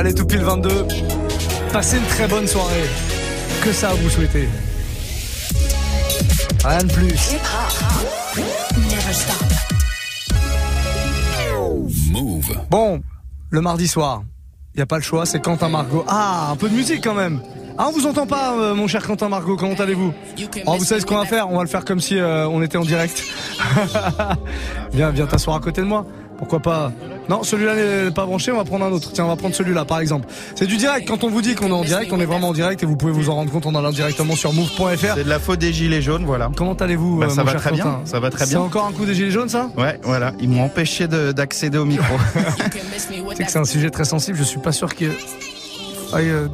Allez, tout pile 22. Passez une très bonne soirée. Que ça vous souhaitez. Rien de plus. Move. Bon, le mardi soir, il n'y a pas le choix, c'est Quentin Margot. Ah, un peu de musique quand même. Ah, on vous entend pas, euh, mon cher Quentin Margot, comment allez-vous Oh, vous savez ce qu'on va faire? On va le faire comme si euh, on était en direct. viens, viens t'asseoir à côté de moi. Pourquoi pas Non, celui-là n'est pas branché, on va prendre un autre. Tiens, on va prendre celui-là par exemple. C'est du direct. Quand on vous dit qu'on est en direct, on est vraiment en direct et vous pouvez vous en rendre compte en allant directement sur move.fr. C'est de la faute des gilets jaunes, voilà. Comment allez-vous Bah, euh, ça mon va cher très bien, ça va très C'est bien. encore un coup des gilets jaunes ça Ouais, voilà, ils m'ont empêché de- d'accéder au micro. C'est que c'est un sujet très sensible, je suis pas sûr qu'il faille euh,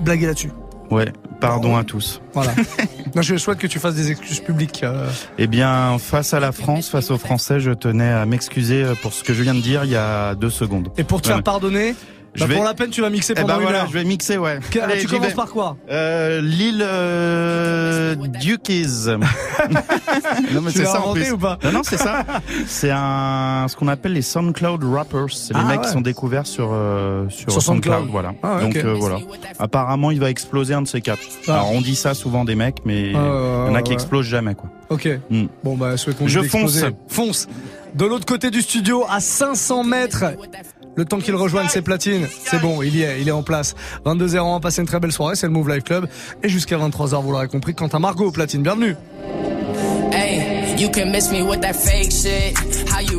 blaguer là-dessus. Ouais, pardon à tous. Voilà. non, je souhaite que tu fasses des excuses publiques. euh, Eh bien, face à la France, face aux Français, je tenais à m'excuser pour ce que je viens de dire il y a deux secondes. Et pour te faire pardonner, bah, vais- pour la peine, tu vas mixer Eh pendant ben une voilà, heure. je vais mixer, ouais. Que- Allez, tu commences vais. par quoi Euh, L'île euh, Dukies. non mais c'est ça en plus. ou pas Non non c'est ça. C'est un ce qu'on appelle les SoundCloud rappers. C'est les Ah, mecs ouais. qui sont découverts sur euh, sur, Sur SoundCloud. SoundCloud. Voilà. Ah, Donc euh, voilà. Apparemment il va exploser un de ces quatre. Ah. Alors on dit ça souvent des mecs, mais il y en a qui ouais. explosent jamais quoi. Ok. Hmm. Bon, bah, souhaitons Je fonce. Fonce. De l'autre côté du studio, à 500 mètres. Le temps qu'il rejoigne ses platines, c'est bon, il y est, il est en place. 22h01, passez une très belle soirée, c'est le Move Live Club. Et jusqu'à 23h, vous l'aurez compris, quant à Margot aux platines, bienvenue.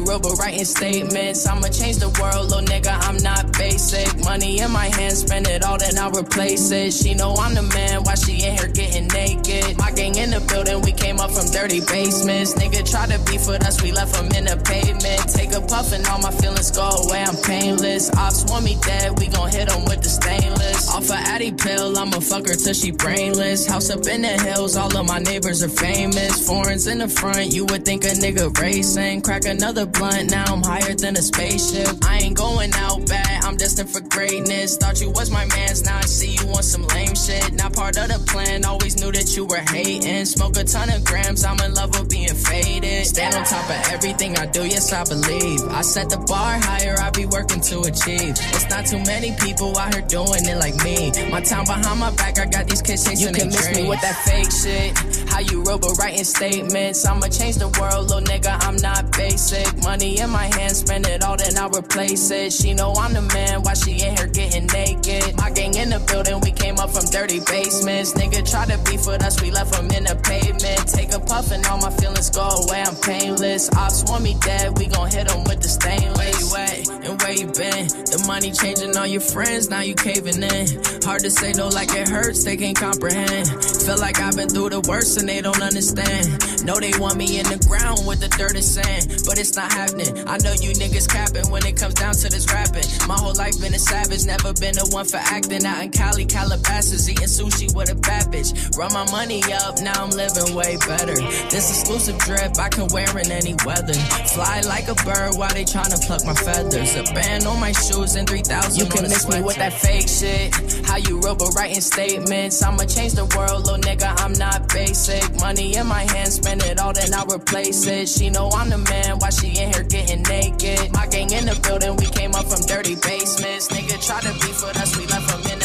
Robo writing statements. I'ma change the world, little nigga. I'm not basic. Money in my hand, spend it all, then I'll replace it. She know I'm the man, why she in here getting naked? My gang in the building, we came up from dirty basements. Nigga try to beef with us, we left him in the pavement. Take a puff and all my feelings go away, I'm painless. Ops want me dead, we gon' hit him with the stainless. Off a Addy pill, I'ma fuck her till she brainless. House up in the hills, all of my neighbors are famous. Foreigns in the front, you would think a nigga racing. Crack another blunt, now I'm higher than a spaceship. I ain't going out bad, I'm destined for greatness. Thought you was my man's, now I see you on some lame shit. Not part of the plan, always knew that you were hating. Smoke a ton of grams, I'm in love with being faded. Stand on top of everything I do, yes I believe. I set the bar higher, I be working to achieve. It's not too many people out here doing it like me. My time behind my back, I got these kids chasing You can miss me with that fake shit. How you robo writing statements. I'ma change the world, little nigga. I'm not basic. Money in my hand, spend it all, then I'll replace it. She know I'm the man, why she in here getting naked? My gang in the building, we came up from dirty basements. Nigga try to beef with us, we left him in the pavement. Take a puff and all my feelings go away, I'm painless. Ops want me dead, we gon' hit him with the stainless. Where you at and where you been? The money changing all your friends, now you caving in. Hard to say no like it hurts, they can't comprehend. Feel like I've been through the worst and they don't understand. Know they want me in the ground with the dirt and sand, but it's not happening. I know you niggas capping when it comes down to this rapping. My whole life been a savage, never been the one for acting. Out in Cali, Calabasas, eating sushi with a bad bitch. Run my money up, now I'm living way better. This exclusive drip I can wear in any weather. Fly like a bird while they tryna pluck my feathers. A band on my shoes and 3,000 You can miss me with that fake shit. How you robo writing statements. I'ma change the world, little nigga. I'm not basic. Money in my hand, spend it all, then I'll replace it. She know I'm the man, why she in here getting naked? My gang in the building, we came up from dirty basements. Nigga try to beef with us, we left him in the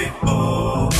Fait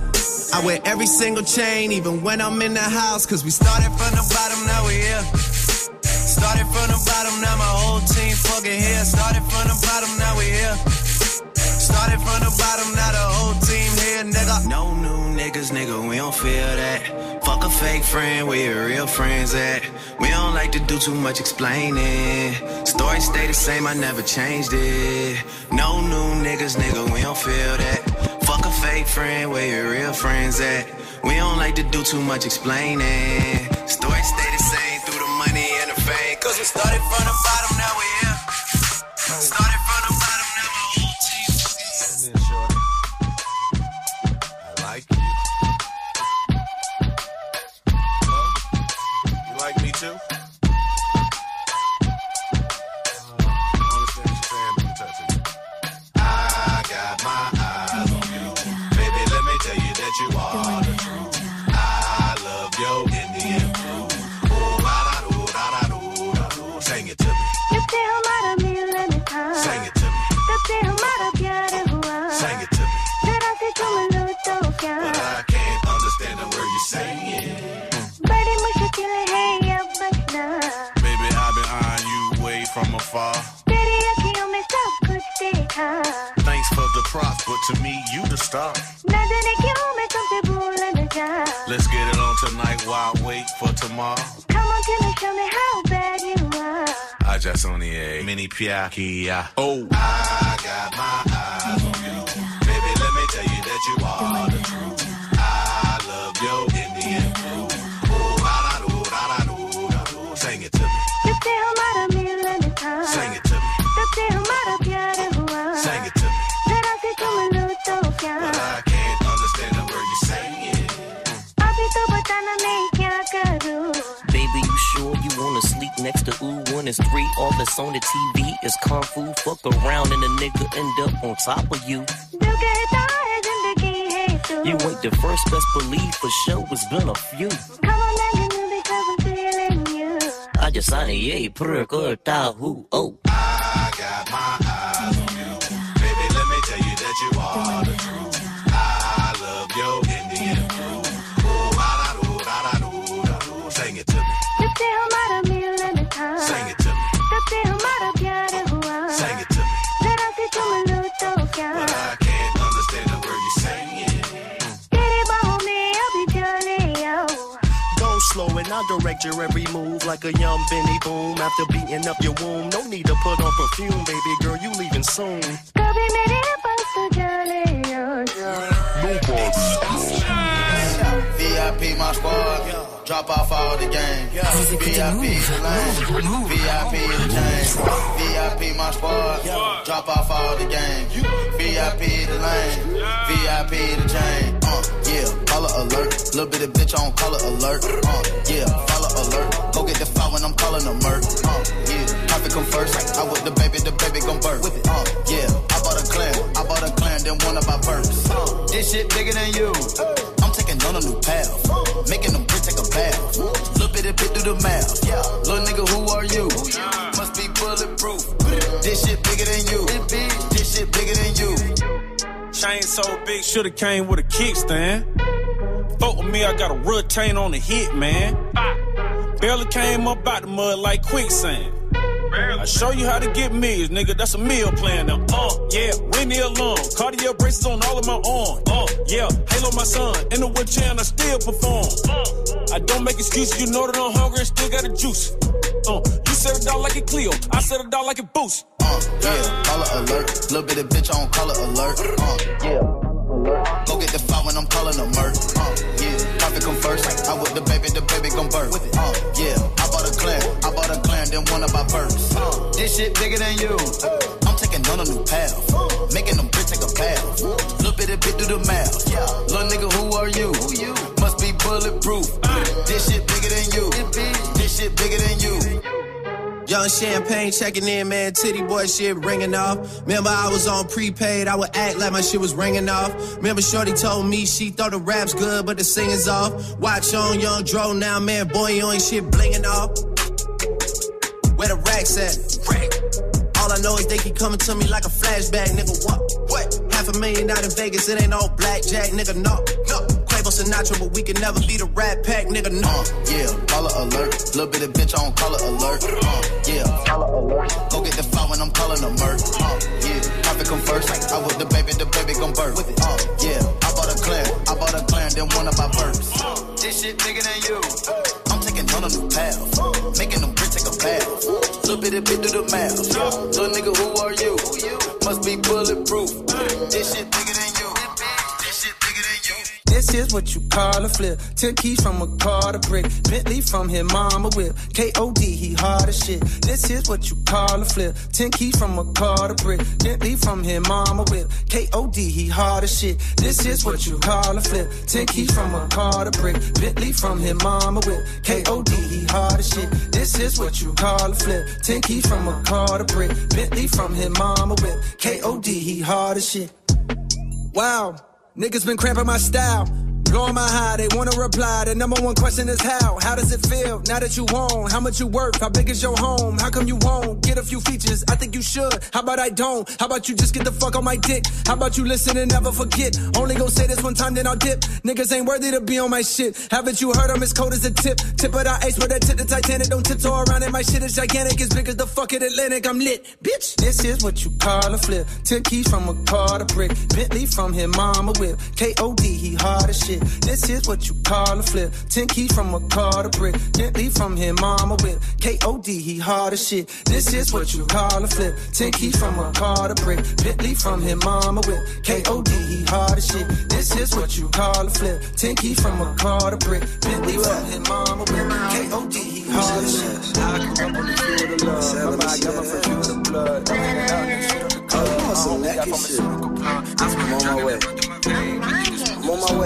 I wear every single chain, even when I'm in the house. Cause we started from the bottom, now we here. Started from the bottom, now my whole team fucking here. Started from the bottom, now we here. Started from the bottom, now the whole team here, nigga. No new niggas, nigga, we don't feel that. Fuck a fake friend, where your real friends at? We don't like to do too much explaining. Story stay the same, I never changed it. No new niggas, nigga, we don't feel that. Fake friend, where your real friends at? We don't like to do too much explaining. Story stay the same through the money and the fame. Cause we started from the bottom, now we far. Thanks for the props, but to me, you the star. Let's get it on tonight while I wait for tomorrow. Come on, tell me, tell me how bad you are. I just only a mini piakia. Oh, I got my is free. All that's on the TV is kung fu. Fuck around and the nigga end up on top of you. You ain't the first best believe for sure. It's been a few. Come on now, you know because I'm feeling you. I just signed a yay, prayer, good, who, oh. I got my eyes on you. Baby, let me tell you that you are. I'll direct your every move like a young Benny Boom. After beating up your womb, no need to put on perfume, baby girl, you leaving soon. कभी मेरे पास तो चले आओ VIP my squad, drop off all the game. VIP the lane, VIP the chain. VIP my squad, drop off all the game. VIP the lane, VIP the chain. Uh, yeah, follow alert, little bit of bitch on color alert. Uh, yeah, follow alert, go get the file when I'm calling a murk. Uh, yeah, profit come first. I with the baby, the baby gon' birth. Uh, yeah, I bought a clan, I bought a clan, then one of my births. Uh, this shit bigger than you. I'm taking on a new path. Making them bitch take a bath. Little bit of bit through the mouth. Little nigga, who are you? Must be bulletproof. This shit bigger than you. This shit bigger than you. Chain so big, shoulda came with a kickstand. Me, I got a retain on the hit, man. Barely came up out the mud like quicksand. I show you how to get meals, nigga. That's a meal plan now. Uh, yeah, Winnie alone. Cartier braces on all of my arms. Uh, yeah, Halo my son. In the wheelchair and I still perform. Uh, I don't make excuses. You know that I'm hungry and still got a juice. Uh, you said it down like a Clio. I said it down like a boost. Uh, yeah, color alert. Little bit of bitch I on color alert. Uh, yeah. alert. Go get the file when I'm calling a murk. Uh, profit come first. I with the baby, the baby gon' birth. Uh, yeah, I bought a clan, I bought a clan, then one of my births. Uh, this shit bigger than you. I'm taking on a new path. Making them bitch take a bath. Little bit of bit through the mouth. Little nigga, who are you? Must be bulletproof. This shit bigger than you. This shit bigger than you. Young champagne checking in, man. Titty boy shit ringing off. Remember, I was on prepaid. I would act like my shit was ringing off. Remember, Shorty told me she thought the rap's good, but the singing's off. Watch on Young Dro now, man. Boy, you ain't shit blinging off. Where the racks at? All I know is they keep coming to me like a flashback, nigga. What? What? Half a million out in Vegas, it ain't all blackjack, nigga. No, no. Quavo Sinatra, but we can never be the Rat Pack, nigga. No. Uh, yeah, color alert. Little bit of bitch on color alert. Uh, yeah, color alert. Go get the file when I'm calling a murk. Uh, yeah, profit come first. I with the baby, the baby gon' birth. Uh, yeah, I bought a clan, I bought a clan, then one of my births. This shit bigger than you. I'm taking on a new path. Making them bitch take a bath. Little bit of bit through the mouth. You call a flip. Ten keys from a car to brick. Bentley from his mama whip. K.O.D. he hard as shit. This is what you call a flip. Ten keys from a car to brick. Bentley from his mama whip. K.O.D. he hard as shit. This is what you call a flip. Ten keys from a car to brick. Bentley from his mama whip. K.O.D. he hard as shit. This is what you call a flip. Ten keys from a car to brick. Bentley from his mama whip. K.O.D. he hard as shit. Wow, niggas been cramping my style. Blowing my high, they wanna reply. The number one question is how? How does it feel now that you own? How much you worth? How big is your home? How come you won't get a few features? I think you should. How about I don't? How about you just get the fuck on my dick? How about you listen and never forget? Only gonna say this one time, then I'll dip. Niggas ain't worthy to be on my shit. Haven't you heard I'm as cold as a tip? Tip of the ice, but that tip the Titanic. Don't tiptoe around it. My shit is gigantic, as big as the fucking Atlantic. I'm lit, bitch. This is what you call a flip. Ten keys from a car to brick. Bentley from his mama whip. K.O.D. he hard as shit. This is what you call a flip. Ten keys from a car to brick. Bentley from his mama whip. K.O.D. he hard as shit. This is what you call a flip. Ten keys from a car to brick. Bentley from his mama whip. K.O.D. he hard as shit. This is what you call a flip. Ten keys from a car to brick. Bentley from his mama whip. K.O.D. he hard as shit. I can rub on the field of love. Remember I got my first feel of blood. On some naked shit. I'm on my way.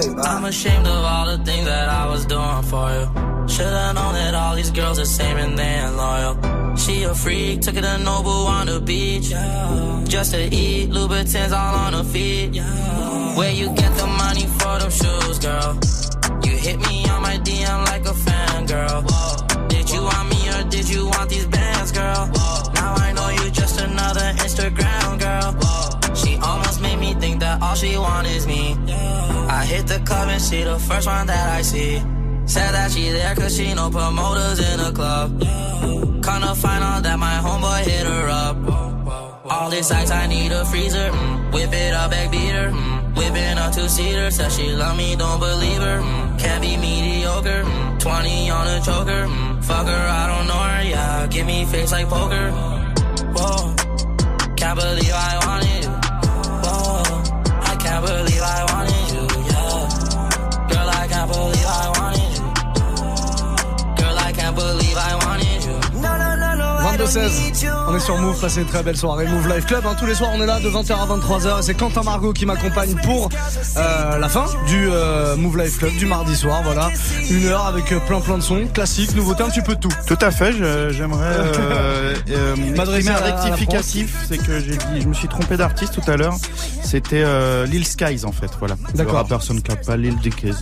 I'm ashamed of all the things that I was doing for you. Should've known that all these girls are same and they ain't loyal. She a freak, took her to Noble on the beach. Just to eat, Louboutins all on her feet. Where you get the money for them shoes, girl? You hit me on my DM like a fan, girl. Did you want me or did you want these bands, girl? Now I know you just another Instagram girl. Made me think that all she want is me. I hit the club and she the first one that I see. Said that she there cause she no promoters in the club. To find out that my homeboy hit her up. All this ice, I need a freezer. Mm. Whip it up, back beater. Mm. Whipping a two seater. Said she love me, don't believe her. Mm. Can't be mediocre. Mm. 20 on a choker. Mm. Fuck her, I don't know her. Yeah, give me face like poker. Whoa, can't believe I want you. 22-16. On est sur Move, passez une très belle soirée. Move Live Club, hein, tous les soirs on est là de 20h à 23h. C'est Quentin Margot qui m'accompagne pour euh, la fin du euh, Move Live Club du mardi soir. Voilà, une heure avec euh, plein plein de sons, classiques, nouveautés, un petit peu de tout. Tout à fait, j'aimerais euh, M'adresser un rectificatif, c'est que j'ai dit, je me suis trompé d'artiste tout à l'heure. C'était Lil Skies en fait, voilà. D'accord. Rappeur Soundcloud, pas Lil Dickies.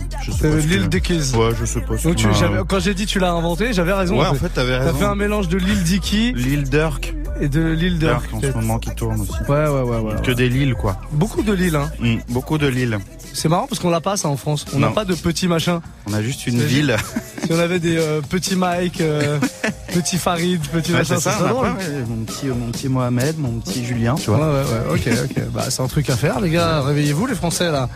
Lil Dickies. Ouais, je sais pas. Donc qui tu, quand j'ai dit tu l'as inventé, j'avais raison. Ouais, en fait, t'avais T'as raison. fait un mélange de Lil Dicky, Lil Durk. et de Lil Durk. en ce moment qui tourne aussi. Ouais, ouais, ouais, ouais. Que des Lil quoi. Beaucoup de Lil, hein. Mm, beaucoup de Lil. C'est marrant parce qu'on l'a pas ça en France. On n'a pas de petits machins. On a juste une ville. Si on avait des euh, petits Mike, euh, petits Farid, petits Ouais, machins, ça, ça drôle. pas, ouais, mon, petit, mon petit Mohamed, mon petit Julien, tu Ouais, vois. ouais, ouais, ok, ok. Bah, c'est un truc à faire, les gars. Réveillez-vous, les Français, là.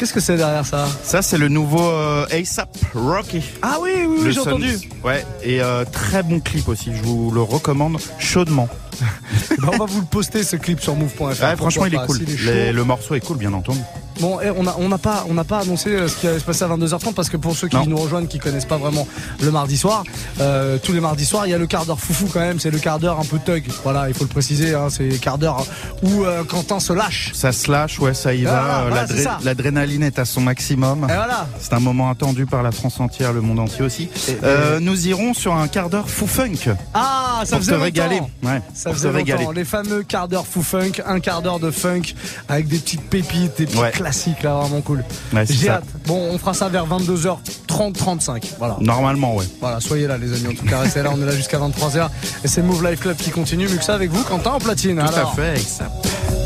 Qu'est-ce que c'est derrière ça Ça, c'est le nouveau euh, ASAP Rocky. Ah oui, oui, oui, j'ai entendu. Ouais, et euh, très bon clip aussi, je vous le recommande chaudement. Bah, on va vous le poster, ce clip sur move.fr. Ouais, franchement, il est cool. est. Les- le morceau est cool, bien entendu. Bon, et on n'a on pas, on n'a pas annoncé euh, ce qui allait se passer à 22h30 parce que pour ceux qui Non. nous rejoignent, qui connaissent pas vraiment le mardi soir, euh, tous les mardis soirs, il y a le quart d'heure foufou quand même. C'est le quart d'heure un peu thug. Voilà, il faut le préciser. Hein, c'est le quart d'heure où euh, Quentin se lâche. Ça se lâche, ouais, ça y va. Voilà, voilà. L'adrénaline est à son maximum. Et voilà. C'est un moment attendu par la France entière, le monde entier aussi. Euh, nous irons sur un quart d'heure fou funk. Ah, ça pour faisait te régaler. Ouais, Ça faisait régaler. Les fameux quart d'heure fou funk, un quart d'heure de funk avec des petites pépites, des petits Ouais. Classiques là, vraiment cool. Ouais, J'ai ça. hâte. Bon, on fera ça vers 22h30, 35. Voilà. Normalement, ouais. Voilà, soyez là les amis, en tout cas restez là, on est là jusqu'à 23h et c'est Move Life Club qui continue, ça avec vous Quentin en platine. Tout Alors. à fait. Time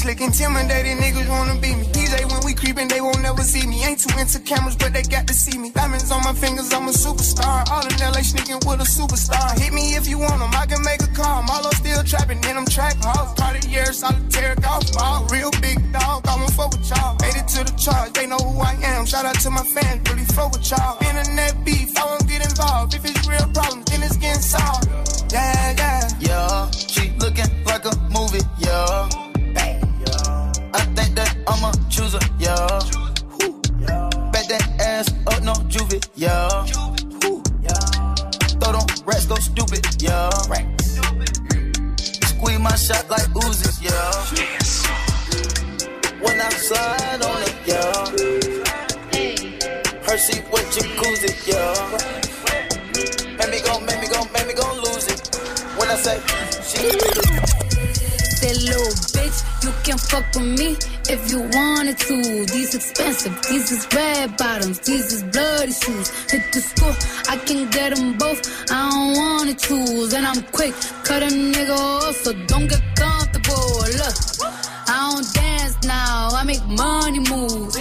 Slick intimidated niggas wanna beat me. DJ when we creepin', they won't never see me. Ain't too into cameras, but they got to see me. Diamonds on my fingers, I'm a superstar. All in LA sneaking with a superstar. Hit me if you want 'em, I can make a call. Marlo still trapping in them track halls. Party year, solitaire golf ball. Real big dog, I won't fuck with y'all. Made it to the charge, they know who I am. Shout out to my fans, These expensive, these is red bottoms, these is bloody shoes. Hit the school, I can get them both. I don't wanna choose, and I'm quick, cut a nigga off, so don't get comfortable. Look, I don't dance now, I make money move.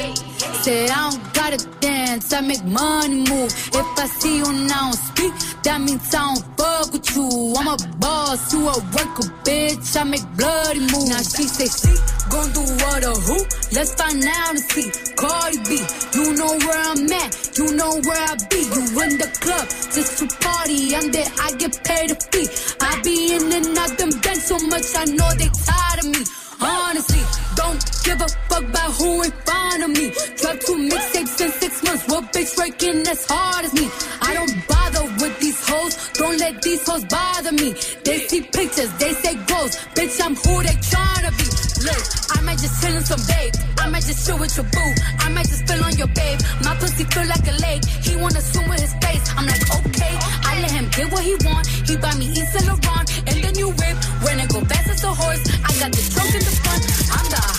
Say I don't gotta dance, I make money move. If I see you now speak, that means I don't fuck with you. I'm a boss, you a worker, bitch. I make bloody moves. Now she say she gon' do what or who? Let's find out and see. Cardi B, you know where I'm at, you know where I be. You in the club just to party. I'm there, I get paid a fee. I be in and out them bands so much, I know they tired of me. Honestly, don't give a fuck about who in front of me. Drop two mixtapes in six months. What bitch working as hard as me? I don't bother with these hoes. Don't let these hoes bother me. They see pictures, they say goals. Bitch, I'm who they tryna be. Look, I might just chill in some babe. I might just chill with your boo. I might just spill on your babe. My pussy feel like a lake. He wanna swim with his face. I'm like, okay. I let him get what he want. He buy me East Laurent and the new whip. When it go fast as a horse, I got the trunk in the front. I'm the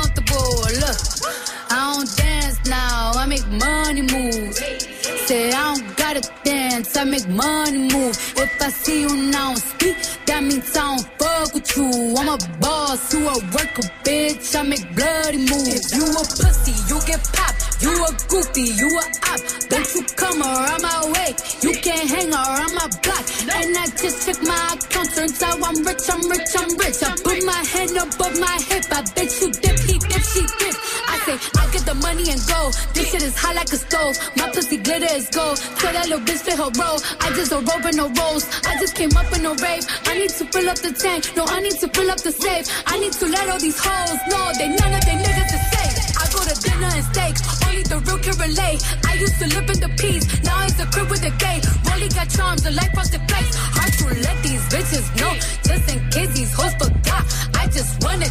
Look, I don't dance now, I make money move. Say I don't gotta dance, I make money move. If I see you now speak, that means I don't fuck with you. I'm a boss, you a worker, bitch. I make bloody moves. If you a pussy, you get popped. You a goofy, you a op. Don't you come around my way. You can't hang around my block. And I just check my account. Turns out I'm rich, I'm rich, I'm rich. I put my hand above my hip. I bet you shit is hot like a stove. My pussy glitter is gold. Tell that little bitch fit her role. I just a rope and no rolls. I just came up in a rave. I need to fill up the tank. No, I need to fill up the safe. I need to let all these hoes know they none of they niggas is safe. I go to dinner and steak. Only the real can relate. I used to live in the peace. Now it's a crib with a gay. Rolly got charms, the life frosted flakes. Hard to let these bitches know. Just in case these hoes forgot. I just wanna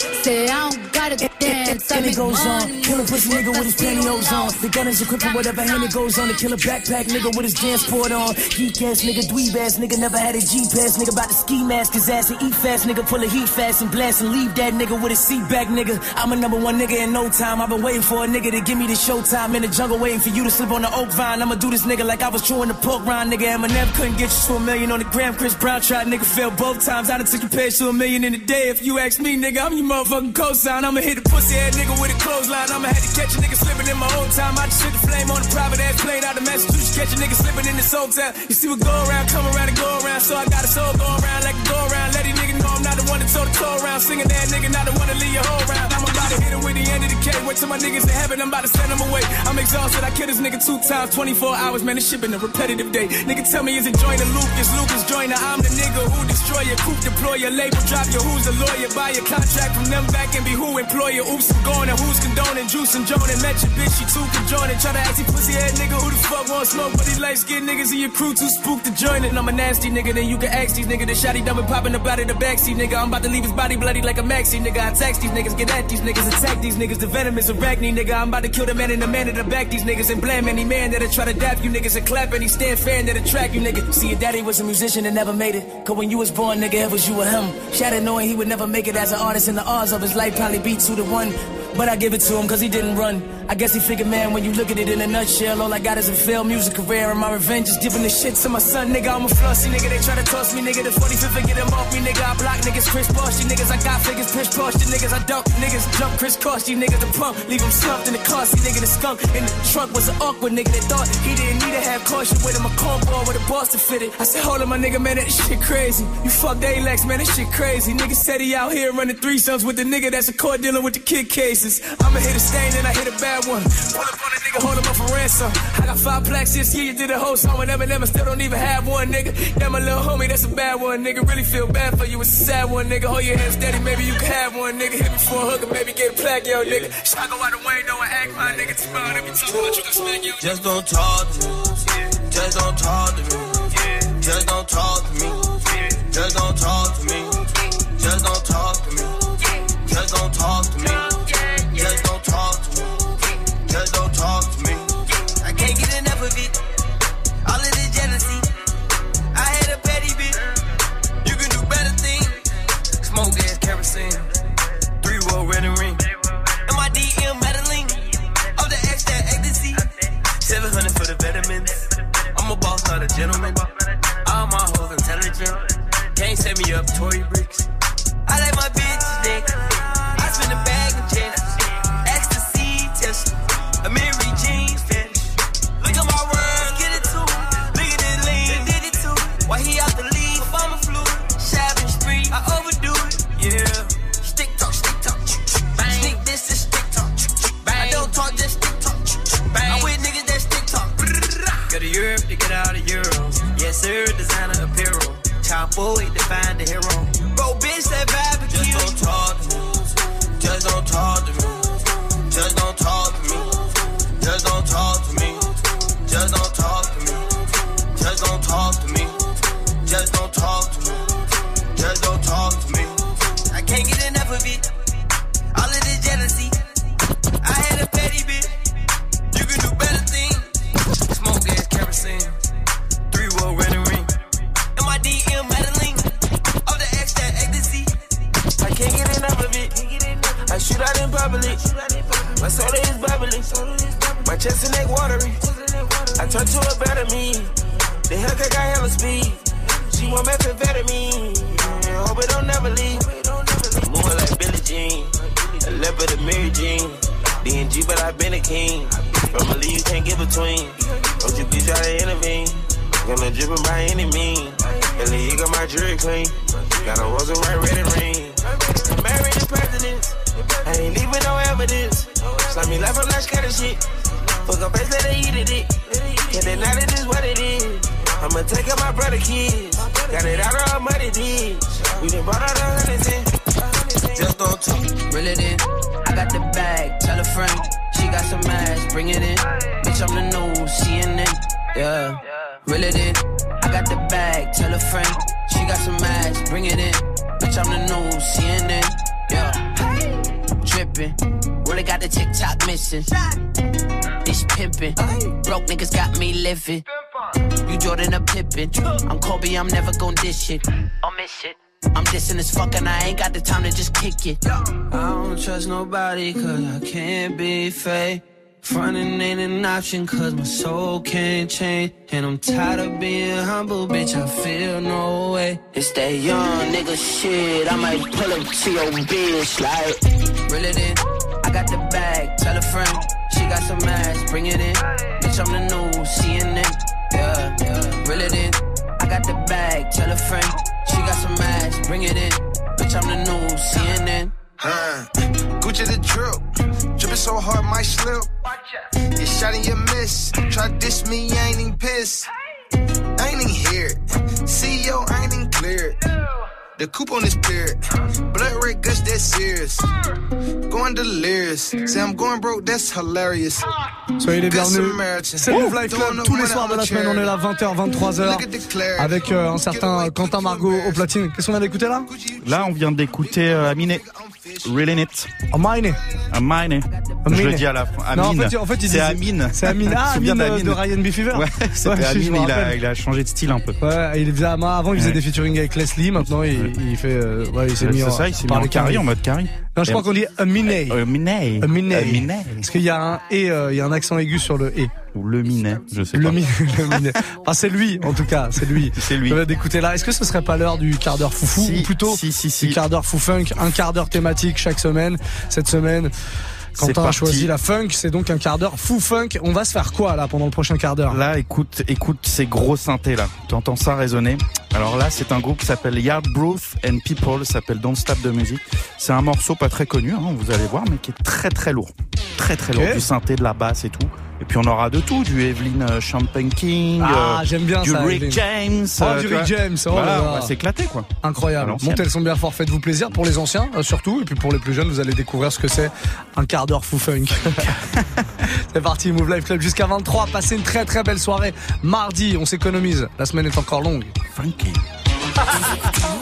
Say I don't gotta dance, And it goes on. Kill a pussy nigga with his pantyhose on. The gun is equipped for whatever hand it goes on. To kill a backpack nigga with his dance port on. Geek ass nigga, dweeb ass nigga, never had a G pass. Nigga about to ski mask his ass and eat fast. Nigga pull a heat fast and blast and leave that nigga with his seat back nigga. I'm a number one nigga in no time. I've been waiting for a nigga to give me the showtime in the jungle, waiting for you to slip on the oak vine. I'ma do this nigga like I was chewing the pork rind. Nigga, Eminem couldn't get you to a million on the gram. Chris Brown tried, nigga failed both times. I done took your page to a million in a day. If you ask me, nigga, I'm your motherfucking cosign. I'ma hit a pussy ass nigga with a clothesline. I'ma have to catch a nigga slipping in my own time. I just hit the flame on a private ass plane out of Massachusetts. Catch a nigga slipping in this hotel. You see what go around, come around and go around. So I got a soul go around like a go around. Let these niggas know I'm not the one to toe the toe around. Singing that nigga, not the one to leave your whole round. I'm about to hit him with the end of the K. Wait till my niggas in heaven, I'm about to send them away. I'm exhausted, I killed this nigga two times, 24 hours, man. This shit been a repetitive day. Nigga tell me is it Joyner Lucas, Lucas Joyner. I'm the nigga who destroy your coop, deploy your label, drop your who's a lawyer, buy your contract from them back and be who employer. Oops, I'm going and who's condoning, juice and Jonan. Met your bitch, she too conjoining. Try to ask you pussy head nigga who the fuck want smoke, but these light skinned niggas in your crew too spooked to join it. I'm a nasty nigga, then you can ask these niggas. The shotty done been popping about in the backseat, nigga. I'm about to leave his body bloody like a maxi, nigga. I text these niggas, get at these niggas, attack these niggas. The venom is arachne, nigga. I'm about to kill the man and the man in the back, these niggas, and blame any man that'll try to dap you niggas and clap any stand fan that'll track you, nigga. See, your daddy was a musician and never made it. Cause when you was born, nigga, it was you or him. Shattered knowing he would never make it as an artist, and the odds of his life probably be two to one. But I give it to him cause he didn't run. I guess he figured, man, when you look at it in a nutshell, all I got is a failed music career and my revenge is giving the shit to my son, nigga. I'm a flossy nigga. They try to toss me, nigga. The 45th and get him off me, nigga. I block niggas, Chris Bosh, you niggas. I got figures, push posh, you niggas. I dump niggas, jump Kris Kross, you niggas. The pump, leave him slumped in the car, see nigga. The skunk in the trunk was an awkward nigga that thought he didn't need to have caution with him. A cornball with a Boston fitted. I said, hold on, my nigga, man, that shit crazy. You fucked Alex, man, that shit crazy. Nigga said he out here running threesomes with the nigga that's a court dealing with the kid I'ma hit a stain and I hit a bad one. Pull up on a nigga, hold him up for ransom. I got five plaques this year, you did a whole song with Eminem, I still don't even have one, nigga. Yeah, my little homie, that's a bad one, nigga. Really feel bad for you, it's a sad one, nigga. Hold your hands steady, maybe you can have one, nigga. Hit me for a hook or maybe get a plaque, yo, nigga. Shot go out the window and act my nigga. Tomorrow, every time you can smack, yo. Just don't talk to me. Just don't talk to me. Just don't talk to me. Just don't talk to me. Just don't talk I'ma take out my brother kids. Got it out of her muddy ditch. We done brought out a hundred in. Just don't talk. Reel it in. I got the bag. Tell a friend. She got some ass, bring it in. Bitch, I'm the new CNN. Yeah, reel it in. I got the bag, tell a friend. She got some ass, bring it in. Bitch, I'm the new CNN. Yeah, dripping. Really got the TikTok missing. This pimping. Broke niggas got me living. You Jordan a Pippin. I'm Kobe, I'm never gon' dish it. I'll miss it. I'm dissing as fuck and I ain't got the time to just kick it. I don't trust nobody cause I can't be fake. Frontin' ain't an option cause my soul can't change. And I'm tired of being humble, bitch, I feel no way. It's that young nigga shit, I might pull up to your bitch like. Reel it in, I got the bag, tell a friend. She got some ass, bring it in. Bitch, I'm the new CNN. Yeah, yeah, reel it in. I got the bag, tell a friend. She got some ass, bring it in. Bitch, I'm the new CNN. Huh. Gucci the drip, dripping so hard might slip. You shot and you miss. Try diss me, ain't even pissed. Ain't even hear it. CEO, ain't even clear it. The coupe on this period. Blood red gush, that's serious. Going delirious. Say I'm going broke, that's hilarious. Soyez les bienvenus. Samaritan. C'est le Move Life Club tous les soirs de la semaine. On est là 20h, 23h avec euh, un certain Quentin Margot au platine. Qu'est-ce qu'on vient d'écouter là? Là, on vient d'écouter euh, Amine. Really It? Amine. Amine. Je Amine. le dis à la fin. Non, en Amine. fait, en fait, il c'est Amine. C'est Amine. Ah, Amine euh, d'Amine de Ryan B. Fever. Ouais, c'était Ouais, Amine, il a, rappelle. il a changé de style un peu. Ouais, il faisait avant il faisait Ouais. des featuring avec Leslie, maintenant il, il fait euh, ouais, il s'est mis c'est en ça, il s'est mis en carrés. en mode carré. Non, je crois qu'on dit Amine. Amine. Amine. Amine. Parce qu'il y a un et euh, il y a un accent aigu sur le et. Ou le minet, je sais Le pas. mi- le minet. Ah, c'est lui, en tout cas, c'est lui. C'est lui. D'écouter là. Est-ce que ce serait pas l'heure du quart d'heure foufou Si, ou plutôt si, si, si. du quart d'heure fou funk, un quart d'heure thématique chaque semaine. Cette semaine, Quentin a choisi la funk, c'est donc un quart d'heure fou funk. On va se faire quoi là pendant le prochain quart d'heure? Là, écoute, écoute ces gros synthés là. Tu entends ça résonner? Alors là, c'est un groupe qui s'appelle Yard Bruth and People, s'appelle Don't Stop de musique. C'est un morceau pas très connu, hein, vous allez voir, mais qui est très très lourd, très très lourd, du synthé, de la basse et tout. Et puis on aura de tout, du Evelyn euh, Champagne King, Ah, euh, j'aime bien du ça, Rick Evelyn. James, Oh, euh, du Rick. James, oh voilà, là là. on va s'éclater quoi. Incroyable. Montez le son bien fort, faites-vous plaisir. Pour les anciens, euh, surtout. Et puis pour les plus jeunes, vous allez découvrir ce que c'est un quart d'heure fou funk. c'est parti, Move Life Club jusqu'à 23. Passez une très très belle soirée. Mardi, on s'économise. La semaine est encore longue. Funky.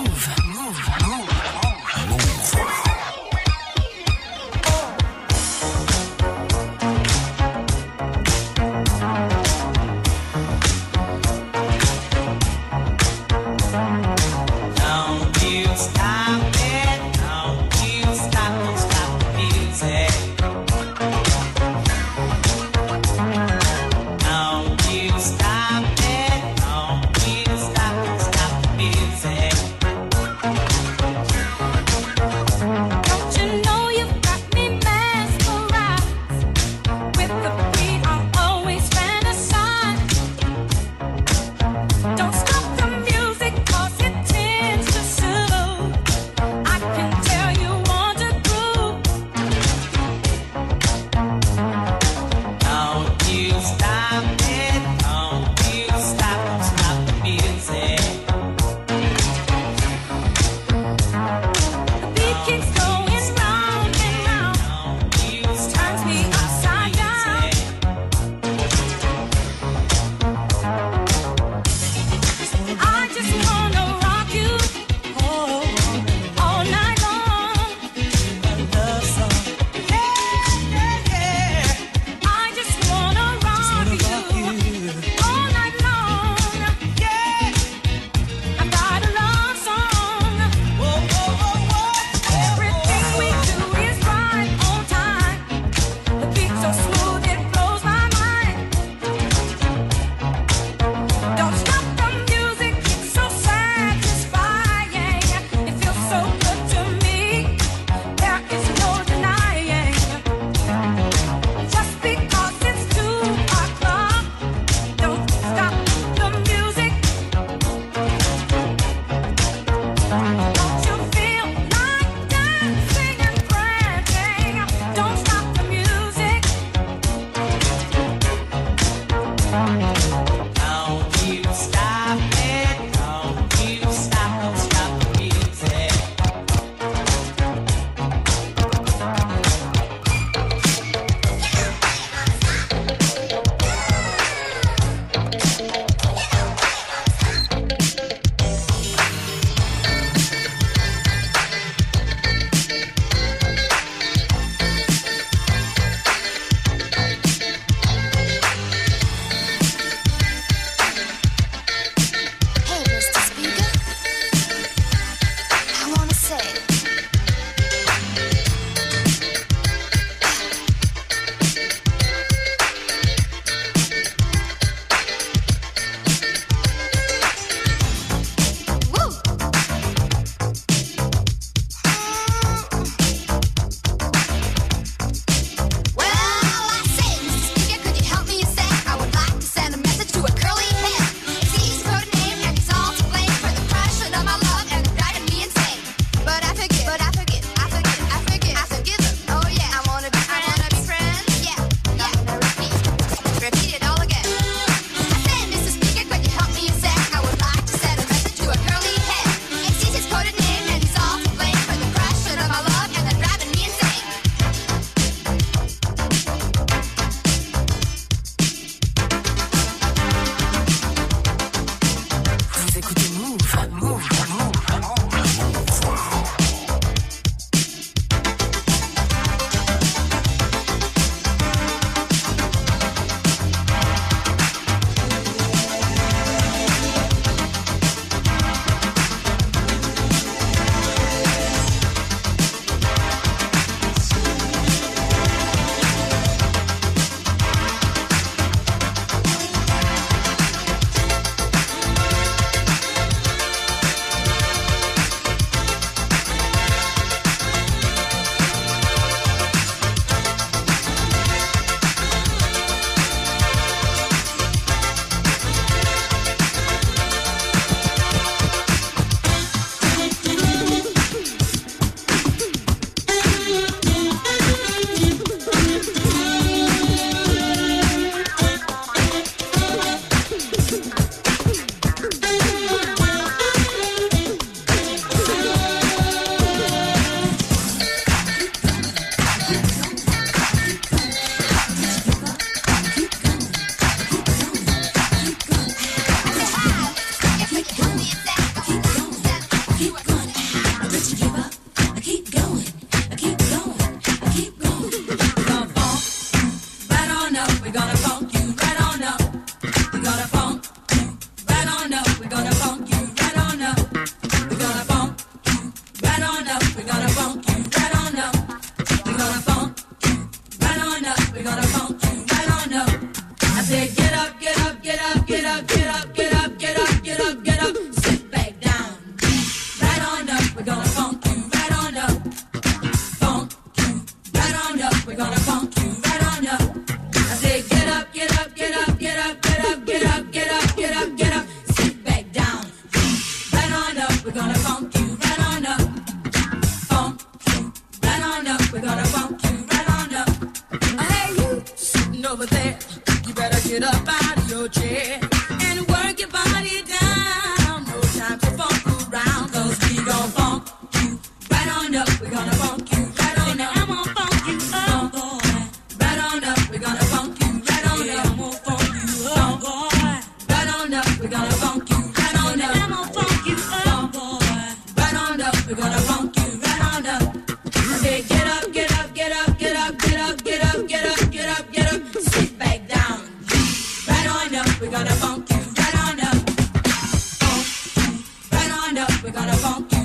up, we're gonna funk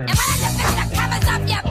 And when I just at the covers up, yeah.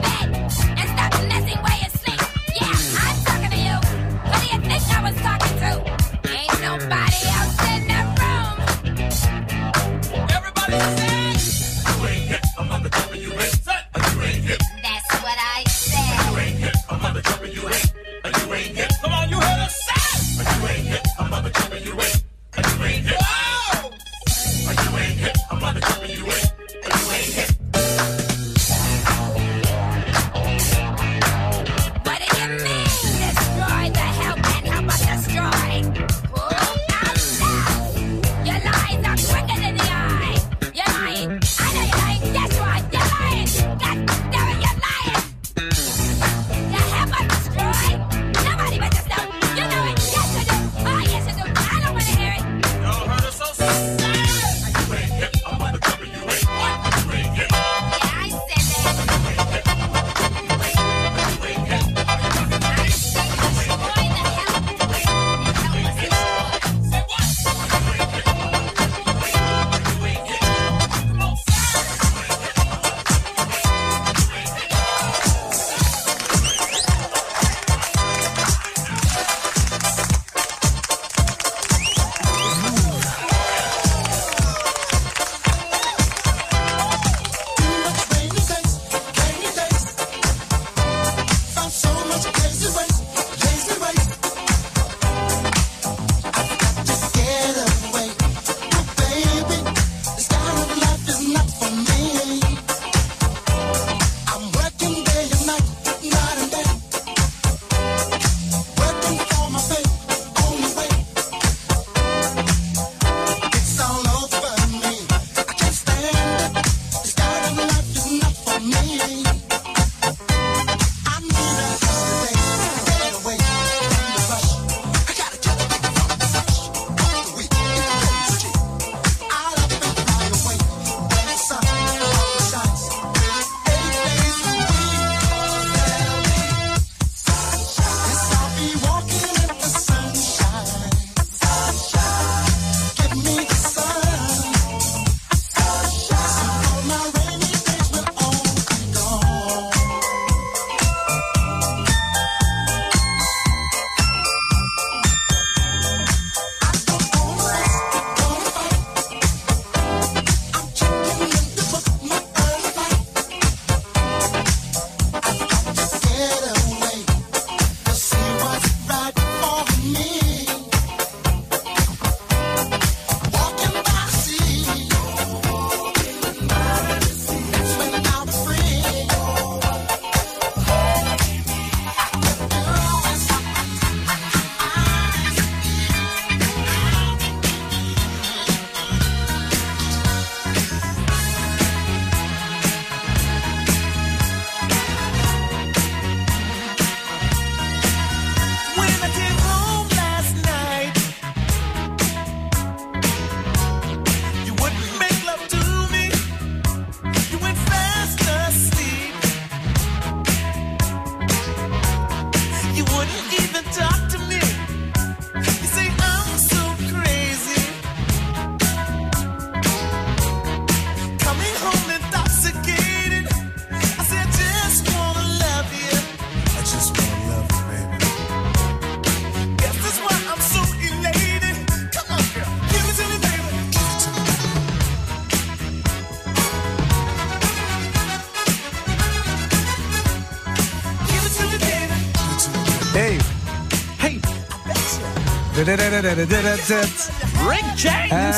Rick James.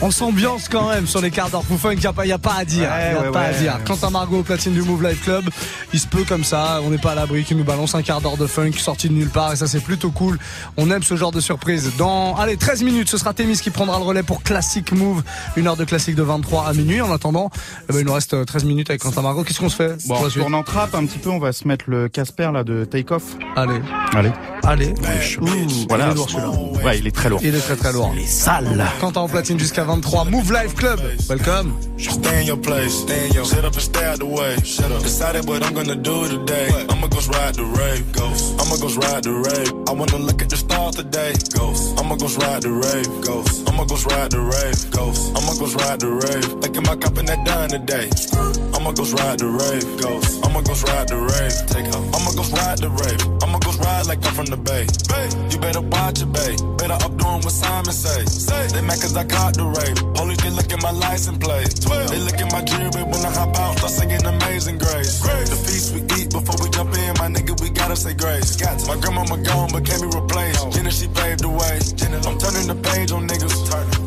On s'ambiance quand même sur les quarts d'heure. Funk, il n'y a, pas- y a pas à dire. Ouais, y a ouais, pas à dire. Quant à Margot au platine du Move Life Club, il se peut comme ça, on n'est pas à l'abri qu'il nous balance un quart d'heure de funk sorti de nulle part et ça c'est plutôt cool. On aime ce genre de surprise. Dans allez 13 minutes, ce sera Témis qui prendra le relais pour Classic Move, une heure de classique de 23 à minuit. En attendant, eh ben, il nous reste euh, 13 minutes avec Quentin Margot. Qu'est-ce qu'on se fait? Bon, on en trappe un petit peu, on va se mettre le Casper là de Take Off. Allez. Allez. Allez. Ouh, voilà. Il est lourd celui-là. Ouais, il est très lourd. Il est très très lourd. Il est sale. Quentin en platine jusqu'à 23. Move Life Club. Welcome. Stay in your place. Stay in your Shut up and stay out the way. Shut up. Decided what I'm gonna do today. I'ma go ride the rave. Ghost. I'ma go ride the rave. I wanna look at the stars today. Ghost. I'ma go ride the rave. Ghost. I'ma go ride the rave. Ghost. I'ma go ride the rave. Thinking my cup and that done today. I'ma go ride the rave. Ghost. I'ma go ride the rave. Take. I'ma go ride the rave. I'ma go ride like I'm from the bay. Bay. You better watch it, bay. Better up doing what Simon say. Say. They mad cause I caught the rave. Police they look at my license plate. 12. They look at my jewelry when I hop out. Start singing Amazing Grace. Grace. The feast we eat before we jump in, my nigga, we gotta say grace. Got. My grandmama gone, but can't be replaced. Jenna, she paved the way. Jenna, I'm turning the page on niggas.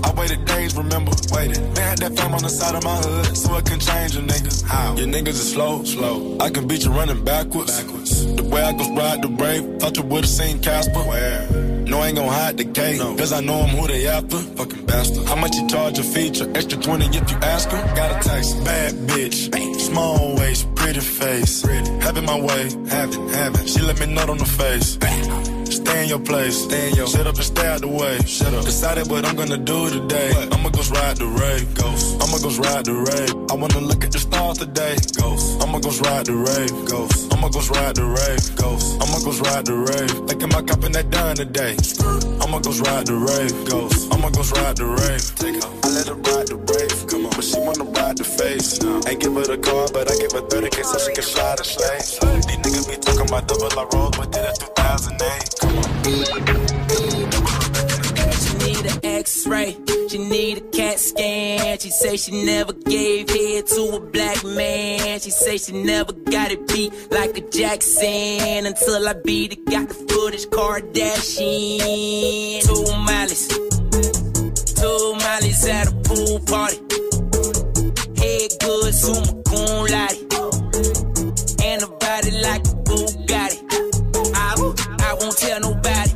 I waited days, remember, waited. They had that fame on the side of my hood, so it can change a nigga. How? Your niggas is slow, slow. I can beat you running backwards. backwards. The way I go ride the brave, thought you would've seen Casper. Where? No, I ain't gon' hide the cake, cause I know I'm who they after. Fucking bastard. How much you charge a feature? Extra 20 if you ask her. Got a taste. Bad bitch. Small waist, pretty face. Having my way, having, having. She let me nut on the face. Stay in your place. Stay in your Shut up and stay out the way. Shut up. Decided what I'm gonna do today. I'ma go ride the rave. Ghost. I'ma go ride the rave. I wanna look at the stars today. Ghost. I'ma go ride the rave. Ghost. I'ma go ride the rave. Ghost. I'ma go ride the rave. Thinking my cup and that done today. I'ma go ride the rave. Ghost. I'ma go ride the rave. Take off. I let her ride the rave. Come on. But she wanna ride the face. Ain't give her the car, but I give her 30k so she can slide the slave. These niggas be talking about double I rolled with it at 2008. Come on. She need an X-ray, she need a CAT scan. She say she never gave head to a black man. She say she never got it beat like a Jackson until I beat it. Got the footage, Kardashian. Two miles, two miles at a pool party. Head good, summa cum laude, and a body like a Bugatti. I, I won't tell nobody.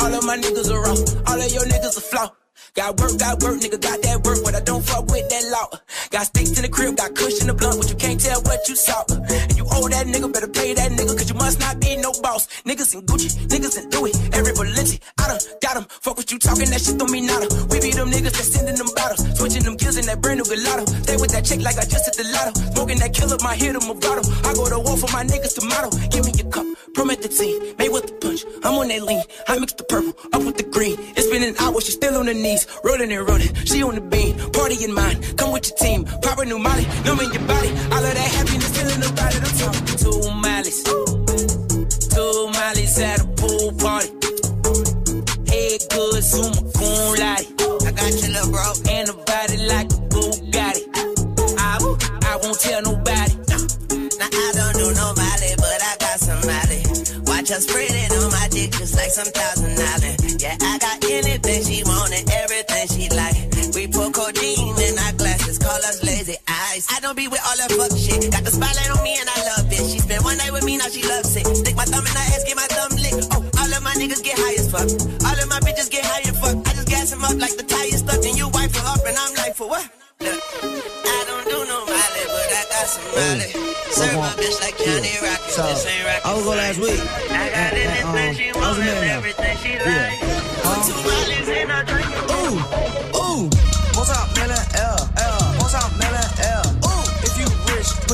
All of my niggas are raw. All of your niggas are flaw. Got work, got work, nigga, got that work, but I don't fuck with that law. Got sticks in the crib, got cushion in the blunt, but you can't tell what you saw. And you owe that nigga, better pay that nigga, cause you must not be no boss. Niggas in Gucci, niggas in Louis, every Balenci, I done got 'em. Fuck what you talking, that shit don't mean nada. We be them niggas that sending them bottles, switching them gears in that brand new gelato. Stay with that chick like I just hit the lotto. Smoking that killer, my hit him a bottle. I go to war for my niggas tomorrow. Give me your cup, promethazine, made with the punch. I'm on that lean, I mix the purple up with the green. It's been an hour, she still on her knees, rolling and rolling. She on the beam, party in mine. Come with your team, pop a new molly, numbing your body. All of that happiness, feeling about it. I'm talking two miles, two miles at a pool party. Head good, summa cum laude. I got you, little bro, and a body like a Bugatti. I, I won't tell nobody. Now I don't do no Molly, but I got some Molly. Watch her spread it on my dick just like some thousand island. Yeah, I got anything she want don't be with all that fuck shit. Got the spotlight on me and I love it. She spent one night with me, now she loves it. Stick my thumb in her ass, get my thumb licked. Oh, all of my niggas get high as fuck. All of my bitches get high as fuck. I just gas them up like the tire stuck and you wipe her up and I'm like, for what? Look, I don't do no Molly, but I got some Molly. Serve my bitch like Johnny Rocket. So, This ain't rocket. I was go last week. I got And, and, um, I was a man now. everything she Yeah. Two Molly's in her drink.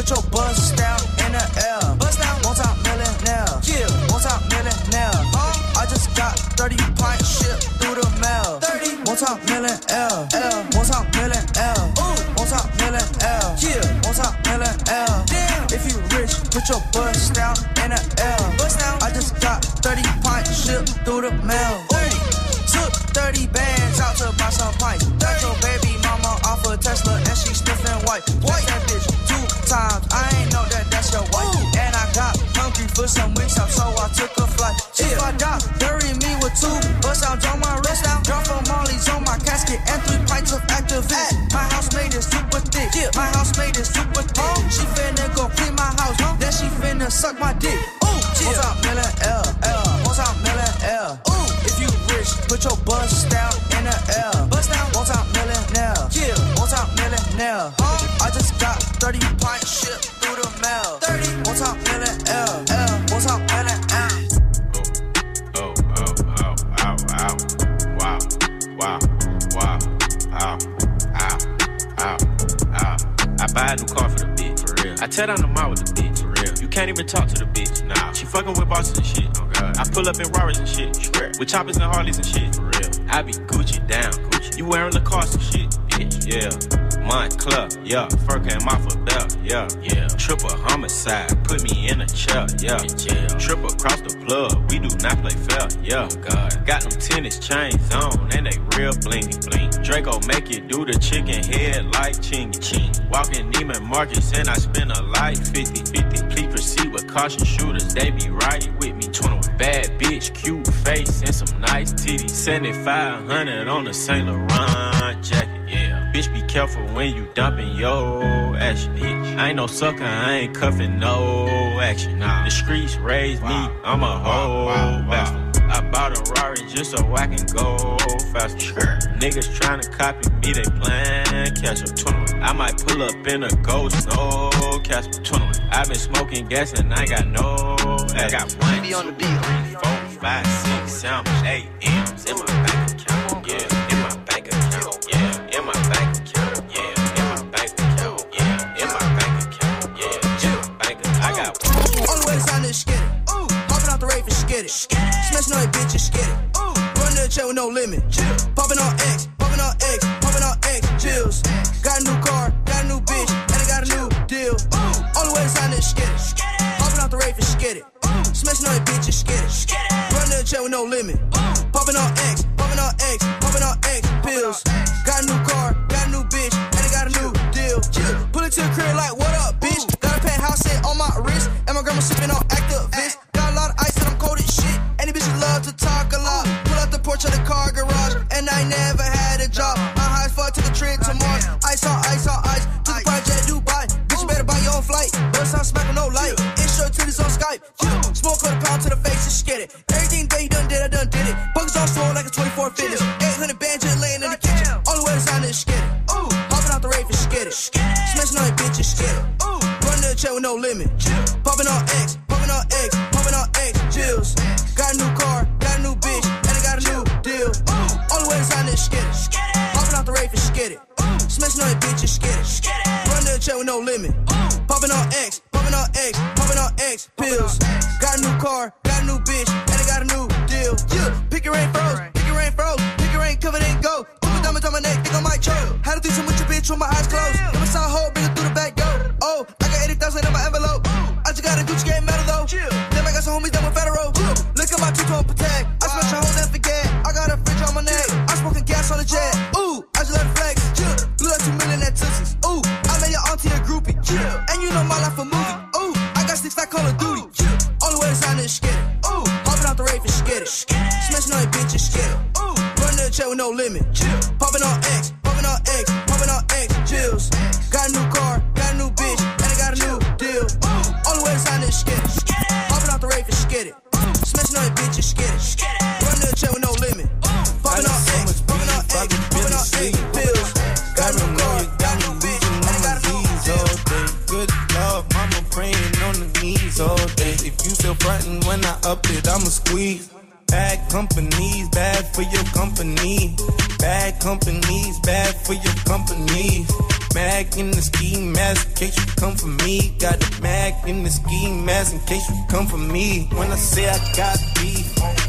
Put your bust down in the air. Bust down. Multi-millionaire. Yeah. Multi-millionaire. Uh, I just got 30 pints shipped through the mail. 30. Multi-million L, L. Multi-million L. Ooh. Multi-million L. Yeah. Multi-million L. Damn. If you rich, put your bust down in the air. Bust down. I just got 30 pints shipped through the mail. Ooh. Took 30 bands out to buy some pints. Got your baby mama off a Tesla and she sniffing white. White that bitch times. I ain't know that that's your wife. Ooh. And I got hungry for some wings up, so I took a flight. Yeah. If I die, bury me with two bust out on my wrist. I'm drunk from Molly's on my casket and three pints of activist. My house made it super thick. Yeah. My house made it super thick. Oh. She finna go clean my house. Huh? Then she finna suck my dick. Ooh, yeah. What's up, Miller L? L. What's up, Miller L? Ooh. If you rich, put your bust out With choppers and Harleys and shit, for real. I be Gucci down, Gucci. You wearing the cost and shit, bitch, yeah. My club, yeah. Fur came off a belt, yeah, yeah. Triple homicide, put me in a chair, yeah. Triple across the plug, we do not play fair, yeah. Oh, God. Got them tennis chains on, and they real blingy bling. Draco make you do the chicken head like chingy ching. Walking Neiman Marcus, and I spend a life 50 50. Please proceed with caution shooters, they be riding with me. 21 bad bitch, cute face, and some nice titties. 7500 on the Saint Laurent jacket, yeah. Bitch, be careful when you dumping your action. Bitch. I ain't no sucker, I ain't cuffing no action. Nah. The streets raised me, I'm a whole bastard. I bought a Rari just so I can go faster. Niggas tryna copy me, they plan catch up. 21. I might pull up in a ghost, no. 21. I been smoking gas and I got no. I got one, two, three, four, five, six, seven, eight M's in my bank account. Yeah, in my bank account. Yeah, in my bank account. Yeah, in my bank account. Yeah, in my bank account. Yeah, in my bank account. I got Only way to sign this skid it. Ooh, hopping out the rave and skid it. Smashing on that bitch and skid it. Ooh, running to the chair with no limit. Popping on popping on X, Skid it. Popping out the rave and skid it. Smashing on that bitch and skid it. Running to the chair with no limit. Popping on X, popping on X, popping on X, pills. Got new car, got new bitch, I got a new deal. Good love, mama praying on the knees all day. If you still frontin' when I up it, I'ma squeeze. Bad companies, bad for your company. Bad companies, bad for your company. Mag in the ski mask in case you come for me. Got the mag in the ski mask in case you come for me. When I say I got beef,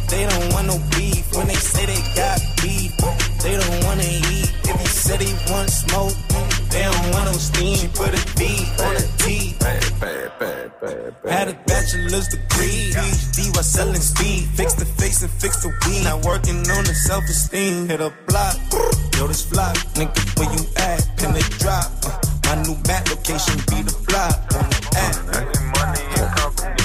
they don't want no beef. When they say they got beef, they don't wanna eat. If you said he want smoke, they don't want no steam. She put a B on a T. Had a bachelor's degree, PhD while selling speed. Fix the face and fix the weed. Not working on the self-esteem. Hit a block, yo this block, nigga where you at? Pin the drop. Uh, my new back location be the block on the app. You, you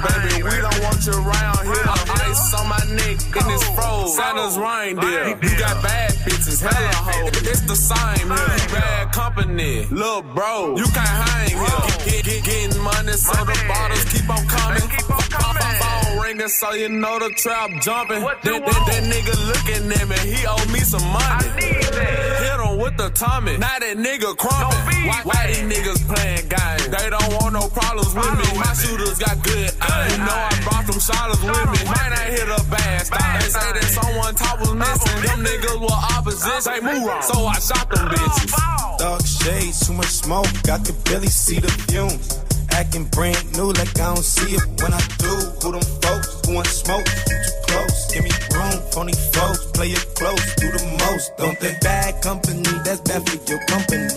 baby. We don't want you around here. Ice on my neck, and it's froze. Santa's reindeer. You got bad bitches, hella hoes. It's the same here. You bad company, little bro. You can't hang here. Get, get, getting money, so the bottles keep on coming. Phone ringing, so you know the trap jumping. That, that, that nigga looking at me, he owe me some money. Hit him with the Tommy. Now that nigga crumping. Why, why these niggas playing games? They don't want no problems with me. My shooters got good. You know I brought them shotters with me. Might not hit a bad stop. They say that someone top was missing. Them niggas were opposition. They move wrong. So I shot them bitches. Dark shades, too much smoke, I can barely see the fumes. Acting brand new like I don't see it when I do. Who them folks who want smoke? Too close, give me room. Phony folks, play it close, do the most. Don't they bad company? That's bad for your company.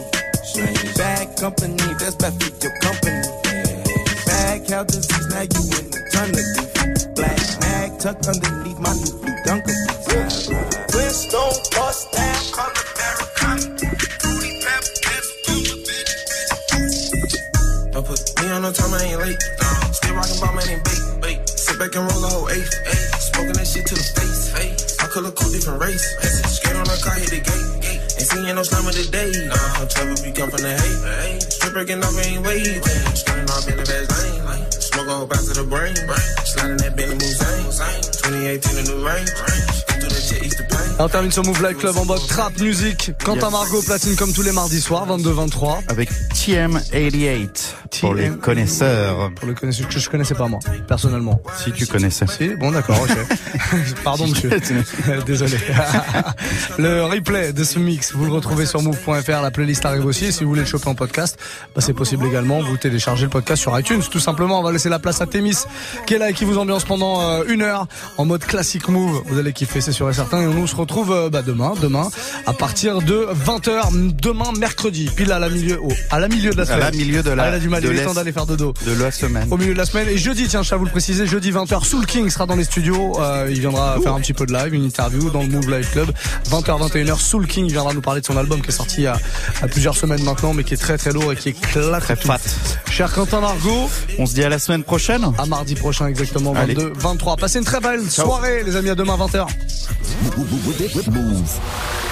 Bad company, that's bad for your company. Bad cow disease, now you in eternity. Tucked underneath my new blue dunker. Flintstone bust down, color Don't put me on no time, I ain't late. Still rockin' bomb, man, ain't bait. Sit back and roll a whole eighth. Ay. Smoking that shit to the face. Ay. I color cool, different race. Scared on the car, hit the gate. Ain't seen no slime of the day. Nah, trouble, we come from the hate. Ay. Strip breaking off, ain't waiting. Starting off in the best lane. Smoke whole pass to the brain. Sliding that Bentley Mulsanne. 2018, a new range. On termine sur Move Life Club en mode trap music. Quentin Yes. Margot platine comme tous les mardis soirs, 22-23. Avec TM88 pour les connaisseurs. Pour les connaisseurs que je connaissais pas moi, personnellement. Si tu connaissais. Si, bon d'accord, ok. Pardon monsieur. Désolé. le replay de ce mix, vous le retrouvez sur move.fr, la playlist arrive aussi. Et si vous voulez le choper en podcast, bah, c'est possible également. Vous téléchargez le podcast sur iTunes, tout simplement. On va laisser la place à Témis, qui est là et qui vous ambiance pendant euh, une heure en mode classique move. Vous allez kiffer, c'est sûr et certain. Et nous on se retrouve euh, bah, demain, demain, à partir de 20h, demain mercredi, pile à la milieu, oh, à la milieu de la À semaine. la milieu de la- Ah, elle a du mal, de il est temps d'aller faire dodo De la semaine. au milieu de la semaine. Et jeudi, tiens, je à vous le préciser, jeudi 20h, Soul King sera dans les studios. Euh, il viendra faire un petit peu de live, une interview dans le Move Live Club. 20h, 21h, Soul King viendra nous parler de son album qui est sorti il y a, plusieurs semaines maintenant, mais qui est très très lourd et qui éclate. Très fat. Cher Quentin Margot, On se dit à la semaine prochaine. à mardi prochain exactement, Allez. 22, 23. Passez une très belle soirée, les amis, à demain 20h. Mouv'.